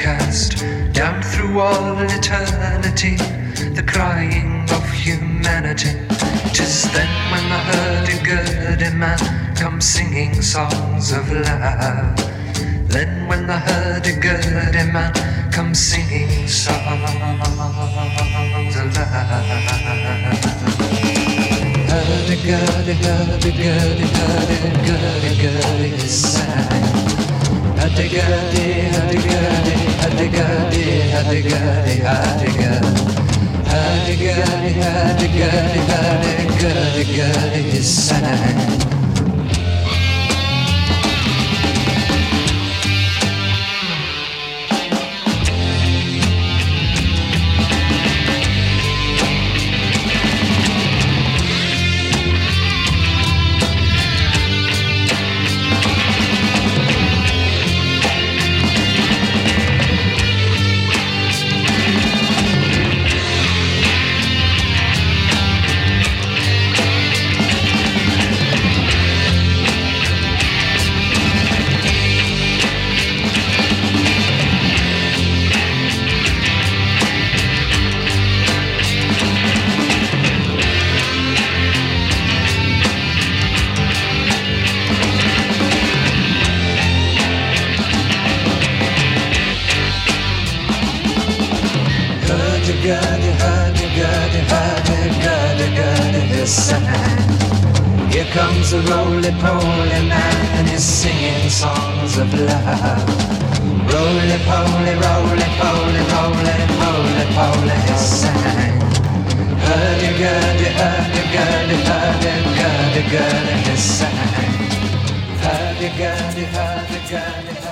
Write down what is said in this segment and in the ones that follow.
cast down through all eternity, the crying of humanity. Tis then when the hurdy-gurdy man comes singing songs of love. Then when the hurdy-gurdy man comes singing songs of love. Hurdy-gurdy, hurdy-gurdy, hurdy-gurdy-gurdy sigh. Hurdy-gurdy, hurdy-gurdy, hurdy-gurdy, hurdy-gurdy, hurdy-gurdy. Hurdy-gurdy, hurdy-gurdy, hurdy-gurdy-gurdy sigh. Hurdy-gurdy, hurdy-gurdy, hurdy-gurdy-gurdy, his sigh. Hurdy-gurdy, hurdy-gurdy, hurdy-gurdy.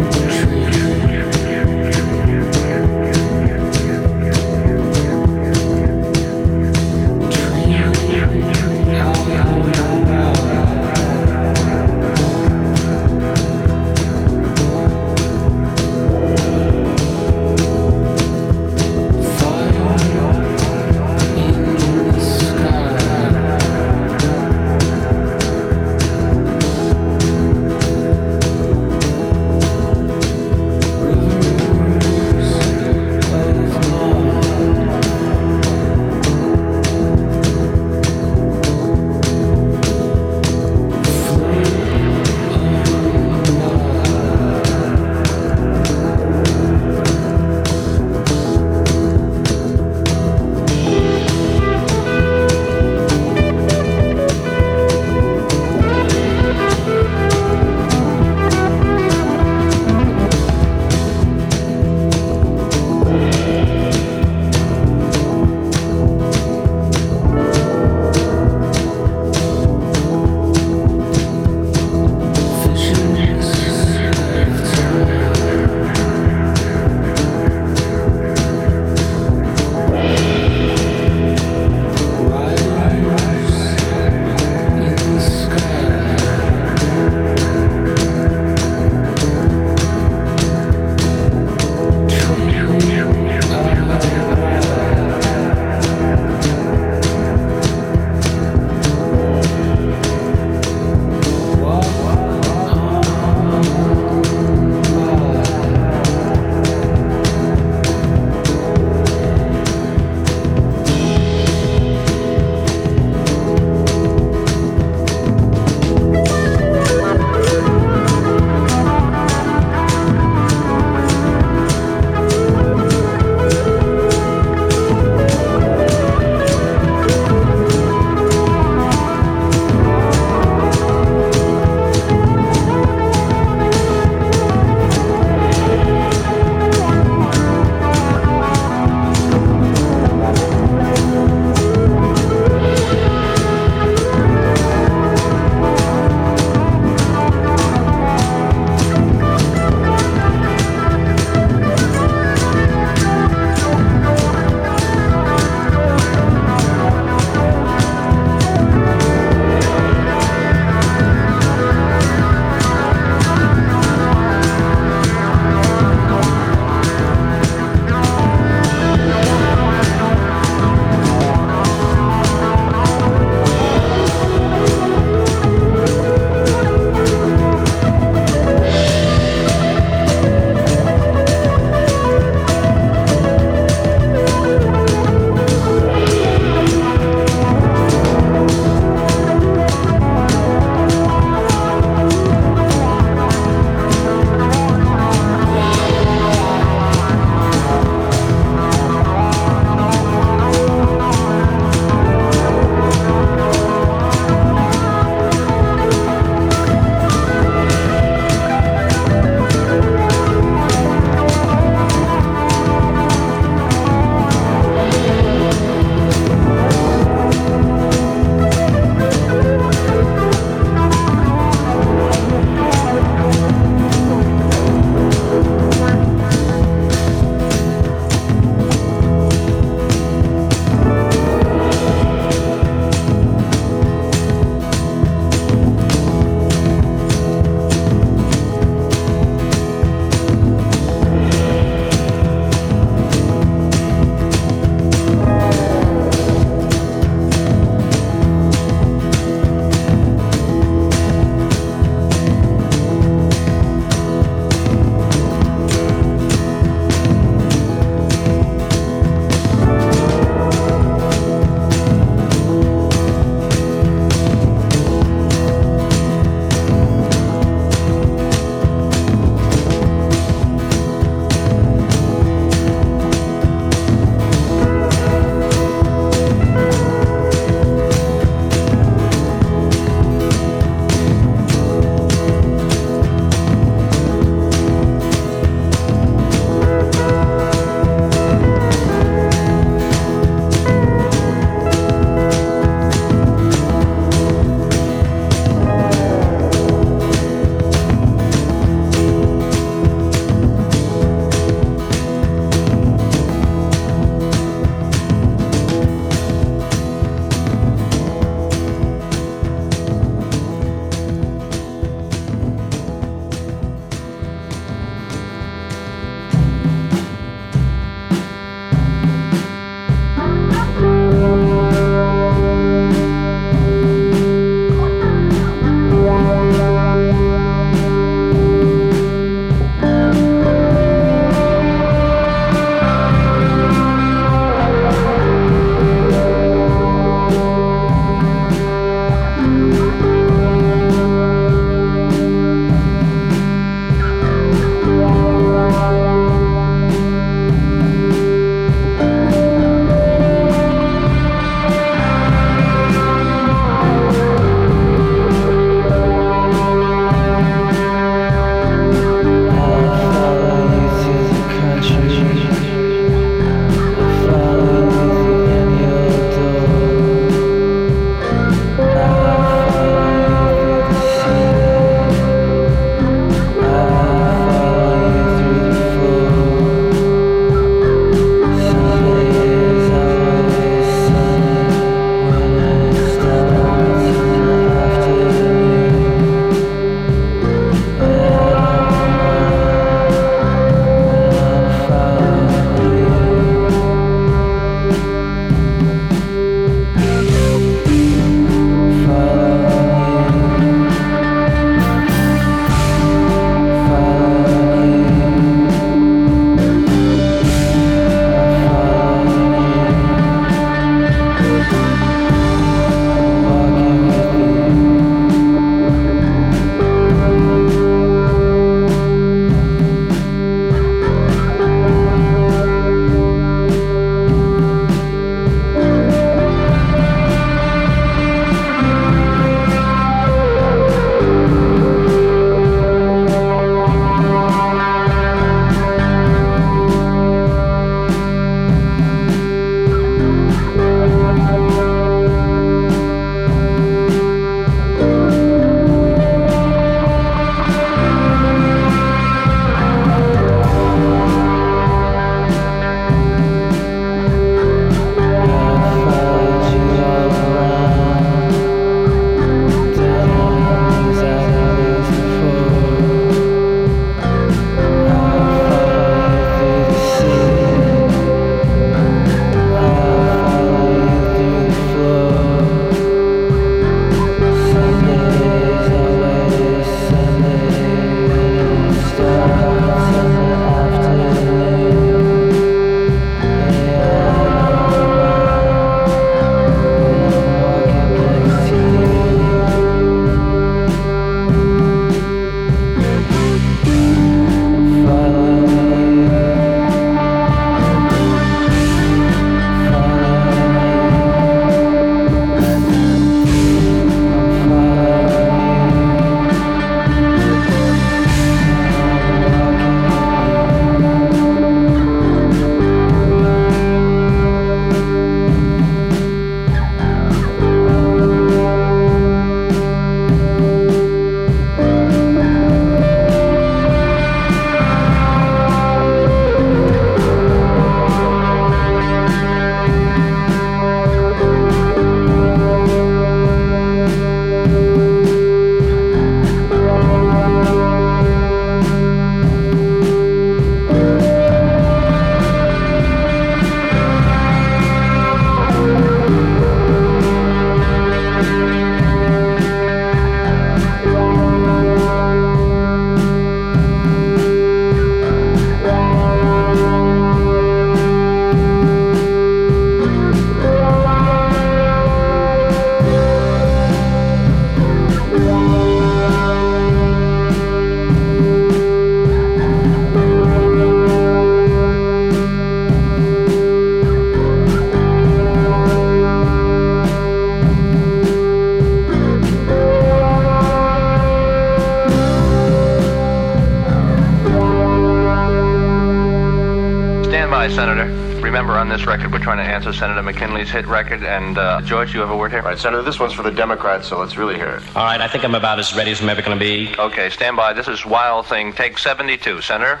Hit record. And, uh, George, you have a word here? All right, Senator, this one's for the Democrats, so let's really hear it. All right, I think I'm about as ready as I'm ever going to be. Okay, stand by. This is Wild Thing, take 72, Senator.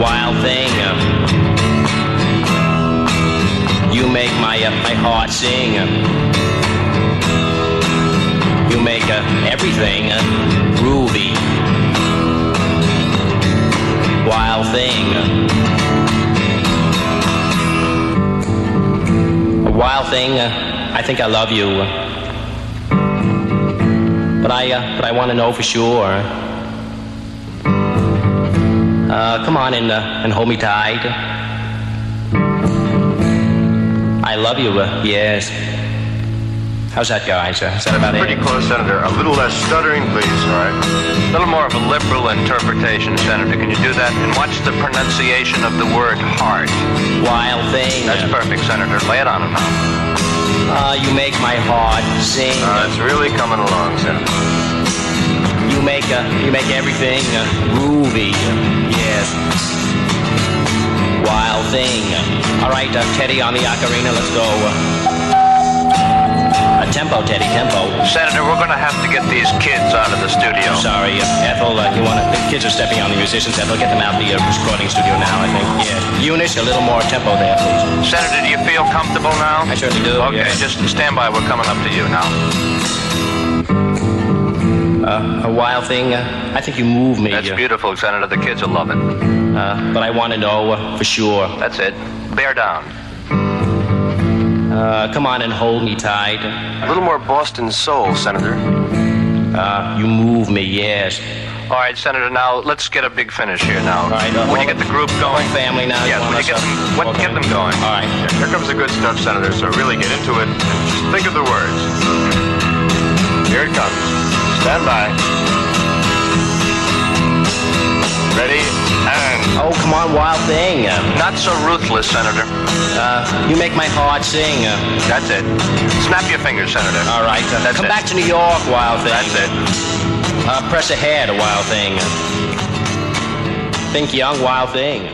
Wild thing. uh, you make my uh, my heart sing. uh, you make uh, everything uh, thing. A wild thing. I think I love you. but I uh, but I want to know for sure. Uh, come on and, uh, and hold me tight. I love you, uh, yes. How's that, guys? Uh, is that about Pretty it? close, Senator. A little less stuttering, please, all right? A little more of a liberal interpretation, Senator. Can you do that? And watch the pronunciation of the word heart. Wild thing. That's perfect, Senator. Lay it on him now. Uh, you make my heart sing. Uh, it's really coming along, Senator. You make uh, you make everything uh, groovy. Yes. Wild thing. All right, uh, Teddy on the ocarina. Let's go. Tempo, Teddy, tempo. Senator, we're going to have to get these kids out of the studio. Sorry, uh, Ethel. Uh, you want to? The kids are stepping on the musicians. Ethel, get them out of the uh, recording studio now. I think. Yeah. Eunice, a little more tempo there, please. Senator, do you feel comfortable now? I certainly do. Okay, yeah. just stand by. We're coming up to you now. Uh, a wild thing. Uh, I think you move me. That's uh, beautiful, Senator. The kids will love it. uh, but I want to know uh, for sure. That's it. Bear down. Uh, come on and hold me tight. A little more Boston soul, Senator. Uh, you move me, yes. All right, Senator. Now let's get a big finish here. Now, right, uh, when you get the group going, family now. Yes, when you get them, what, okay. get them going. All right. Here comes the good stuff, Senator, so really get into it just think of the words. Here it comes. Stand by. Ready, and... Oh, come on, wild thing. Uh, Not so ruthless, Senator. uh, you make my heart sing. Uh, That's it. Snap your fingers, Senator. all right. Uh, That's come it. back to New York, wild thing. That's it. Uh, press ahead, wild thing. Think young, wild thing.